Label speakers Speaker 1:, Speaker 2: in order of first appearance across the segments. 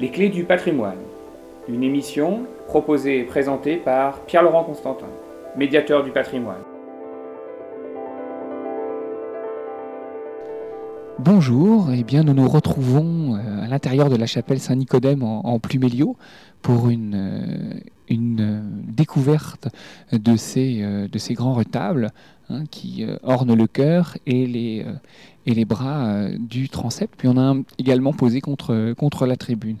Speaker 1: Les clés du patrimoine. Une émission proposée et présentée par Pierre-Laurent Constantin, médiateur du patrimoine.
Speaker 2: Bonjour, eh bien nous nous retrouvons euh, à l'intérieur de la chapelle Saint-Nicodème en, Pluméliau pour une, euh, euh, découverte de ces, grands retables hein, qui ornent le cœur et les, et les bras du transept. Puis on a également posé contre, contre la tribune.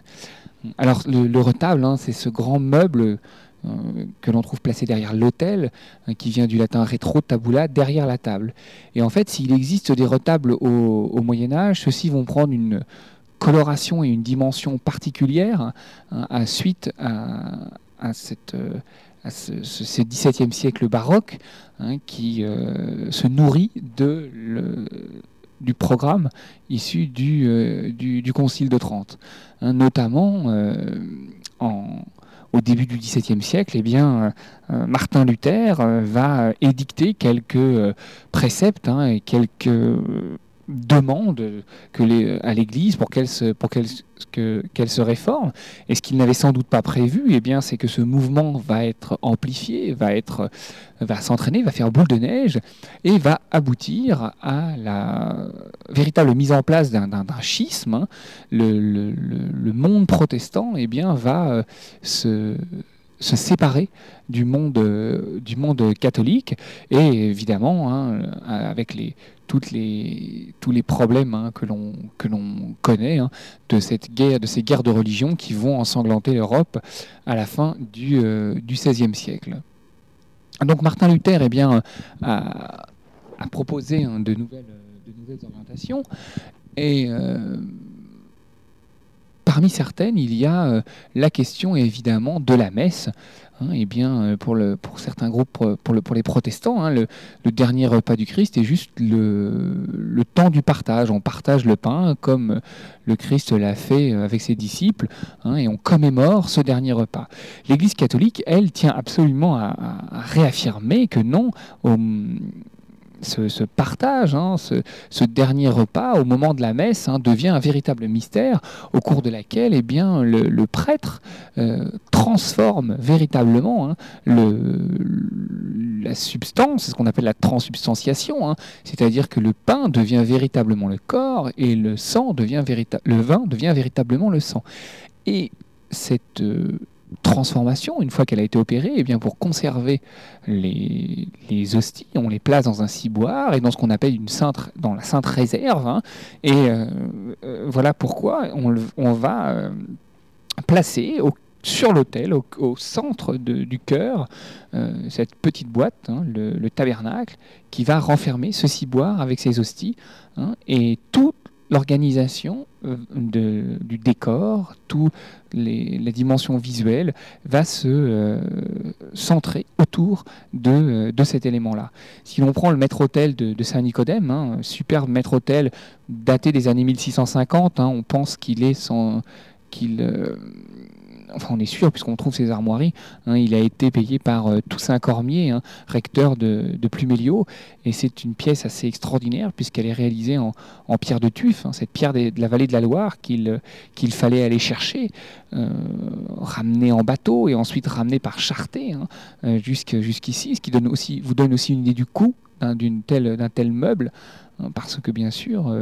Speaker 2: Alors le, retable, hein, c'est ce grand meuble euh, que l'on trouve placé derrière l'autel, hein, qui vient du latin retro tabula, derrière la table. Et en fait, s'il existe des retables au, Moyen Âge, ceux-ci vont prendre une coloration et une dimension particulière hein, à suite à, cette, euh, ce, XVIIe siècle baroque qui euh, se nourrit de du programme issu du, du, Concile de Trente, notamment en, au début du XVIIe siècle, eh bien, euh, euh, Martin Luther euh, va édicter quelques préceptes hein, et quelques demande que à l'Église pour qu'elle se, réforme. Et ce qu'il n'avait sans doute pas prévu, eh bien, c'est que ce mouvement va être amplifié, va, s'entraîner, va faire boule de neige et va aboutir à la véritable mise en place d'un, schisme. Hein. Le, le, le, monde protestant eh bien, va euh, se se séparer du monde, catholique et évidemment hein, avec tous les problèmes hein, que l'on connaît hein, de cette guerre, de ces guerres de religion qui vont ensanglanter l'Europe à la fin du, euh, XVIe siècle. Donc Martin Luther eh bien, a, proposé de, nouvelles, de nouvelles orientations et euh, parmi certaines, il y a euh, la question évidemment de la messe. Hein, eh bien, euh, pour, certains groupes, pour, le, pour les protestants, hein, le, dernier repas du Christ est juste le, le, temps du partage. On partage le pain comme le Christ l'a fait euh, avec ses disciples, hein, et on commémore ce dernier repas. L'Église catholique, elle, tient absolument à, à réaffirmer que non, au, ce, partage, hein, ce, dernier repas au moment de la messe hein, devient un véritable mystère au cours de laquelle eh bien, le, prêtre euh, transforme véritablement hein, le, la substance, ce qu'on appelle la transubstantiation, c'est-à-dire que le pain devient véritablement le corps et le sang devient le vin devient véritablement le sang. Et cette euh, transformation, une fois qu'elle a été opérée, et eh bien pour conserver les, les, hosties, on les place dans un ciboire et dans ce qu'on appelle une sainte, dans la sainte réserve. Hein. et euh, euh, voilà pourquoi on, on va euh, placer sur l'autel, au, centre de, du cœur, cette petite boîte, hein, le, le, tabernacle, qui va renfermer ce ciboire avec ses hosties. Hein, et tout l'organisation euh, du décor, toutes les, dimensions visuelles va se euh, centrer autour de, de cet élément-là. Si l'on prend le maître-autel de, Saint-Nicodème, hein, superbe maître-autel daté des années 1650, hein, on pense qu'il est sans qu'il euh, enfin on est sûr puisqu'on trouve ses armoiries, hein, il a été payé par euh, Toussaint Cormier, hein, recteur de, de, et c'est une pièce assez extraordinaire puisqu'elle est réalisée en, pierre de tuf, hein, cette pierre de la vallée de la Loire qu'il euh, fallait aller chercher, euh, ramener en bateau et ensuite ramener par charté jusqu'ici, ce qui donne aussi, vous donne aussi une idée du coût d'un tel, tel meuble, parce que bien sûr,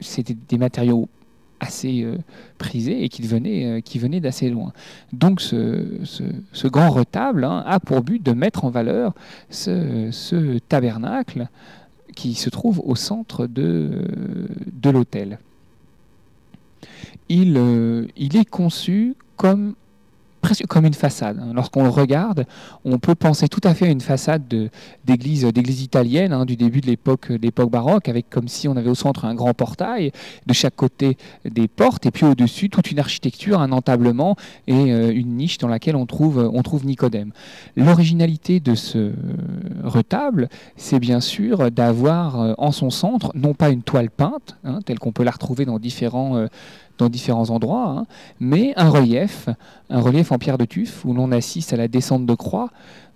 Speaker 2: c'était des matériaux assez euh, prisé et qui venait, euh, venait d'assez loin. Donc ce, grand retable hein, a pour but de mettre en valeur ce, ce, tabernacle qui se trouve au centre de, de l'autel. Il, euh, il est conçu comme presque comme une façade. Hein. Lorsqu'on le regarde, on peut penser tout à fait à une façade d'église d'église italienne hein, du début de l'époque baroque, avec comme si on avait au centre un grand portail, de chaque côté des portes, et puis au-dessus toute une architecture, un entablement et euh, une niche dans laquelle on trouve, trouve Nicodème. L'originalité de ce retable, c'est bien sûr d'avoir euh, en son centre non pas une toile peinte, hein, telle qu'on peut la retrouver dans différents, euh, dans différents endroits, hein, mais un relief, un relief en pierre de tuf où l'on assiste à la descente de croix,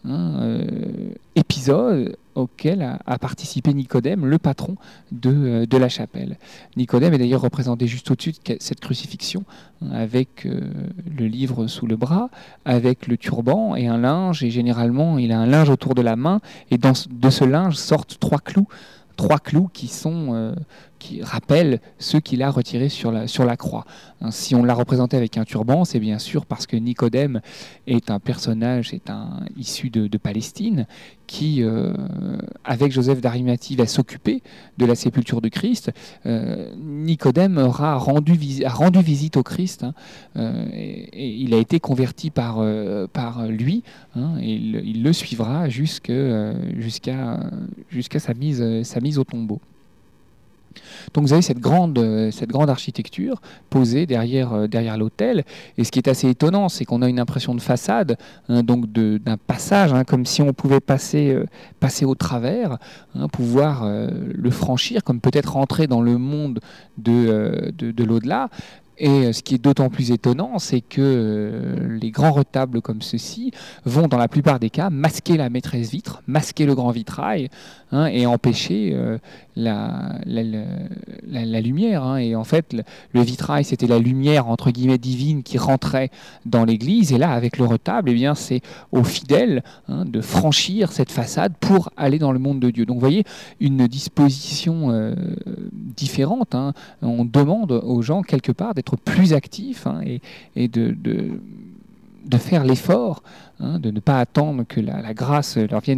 Speaker 2: hein, euh, épisode auquel a, participé Nicodème, le patron de, de la chapelle. Nicodème est d'ailleurs représenté juste au-dessus de cette crucifixion, hein, avec le livre sous le bras, avec le turban et un linge, et généralement il a un linge autour de la main, et de ce linge sortent trois clous trois clous qui sont euh, qui rappellent ceux qu'il a retirés sur la, sur la croix. Hein, si on l'a représenté avec un turban, c'est bien sûr parce que Nicodème est un personnage, est un issu de, Palestine, qui, euh, avec Joseph d'Arimathie, va s'occuper de la sépulture de Christ. Euh, Nicodème aura rendu, a rendu visite au Christ, hein, et, il a été converti par, par lui, hein, et il, le suivra jusqu'à jusqu'à sa, mise, sa mise au tombeau. Donc vous avez cette grande, euh, architecture posée derrière, euh, derrière l'hôtel. Et ce qui est assez étonnant, c'est qu'on a une impression de façade, hein, donc d'un passage, hein, comme si on pouvait passer, euh, au travers, hein, pouvoir le franchir, comme peut-être entrer dans le monde de, de, de l'au-delà. Et euh, ce qui est d'autant plus étonnant, c'est que euh, les grands retables comme ceux-ci vont, dans la plupart des cas, masquer la maîtresse vitre, masquer le grand vitrail hein, et empêcher euh, la, la, lumière. Hein. Et en fait, le, vitrail, c'était la lumière entre guillemets divine qui rentrait dans l'église. Et là, avec le retable, eh bien, c'est aux fidèles hein, de franchir cette façade pour aller dans le monde de Dieu. Donc, vous voyez une disposition différente. On demande aux gens quelque part d'être plus actifs hein, et, de, faire l'effort, hein, de ne pas attendre que la, la grâce leur vienne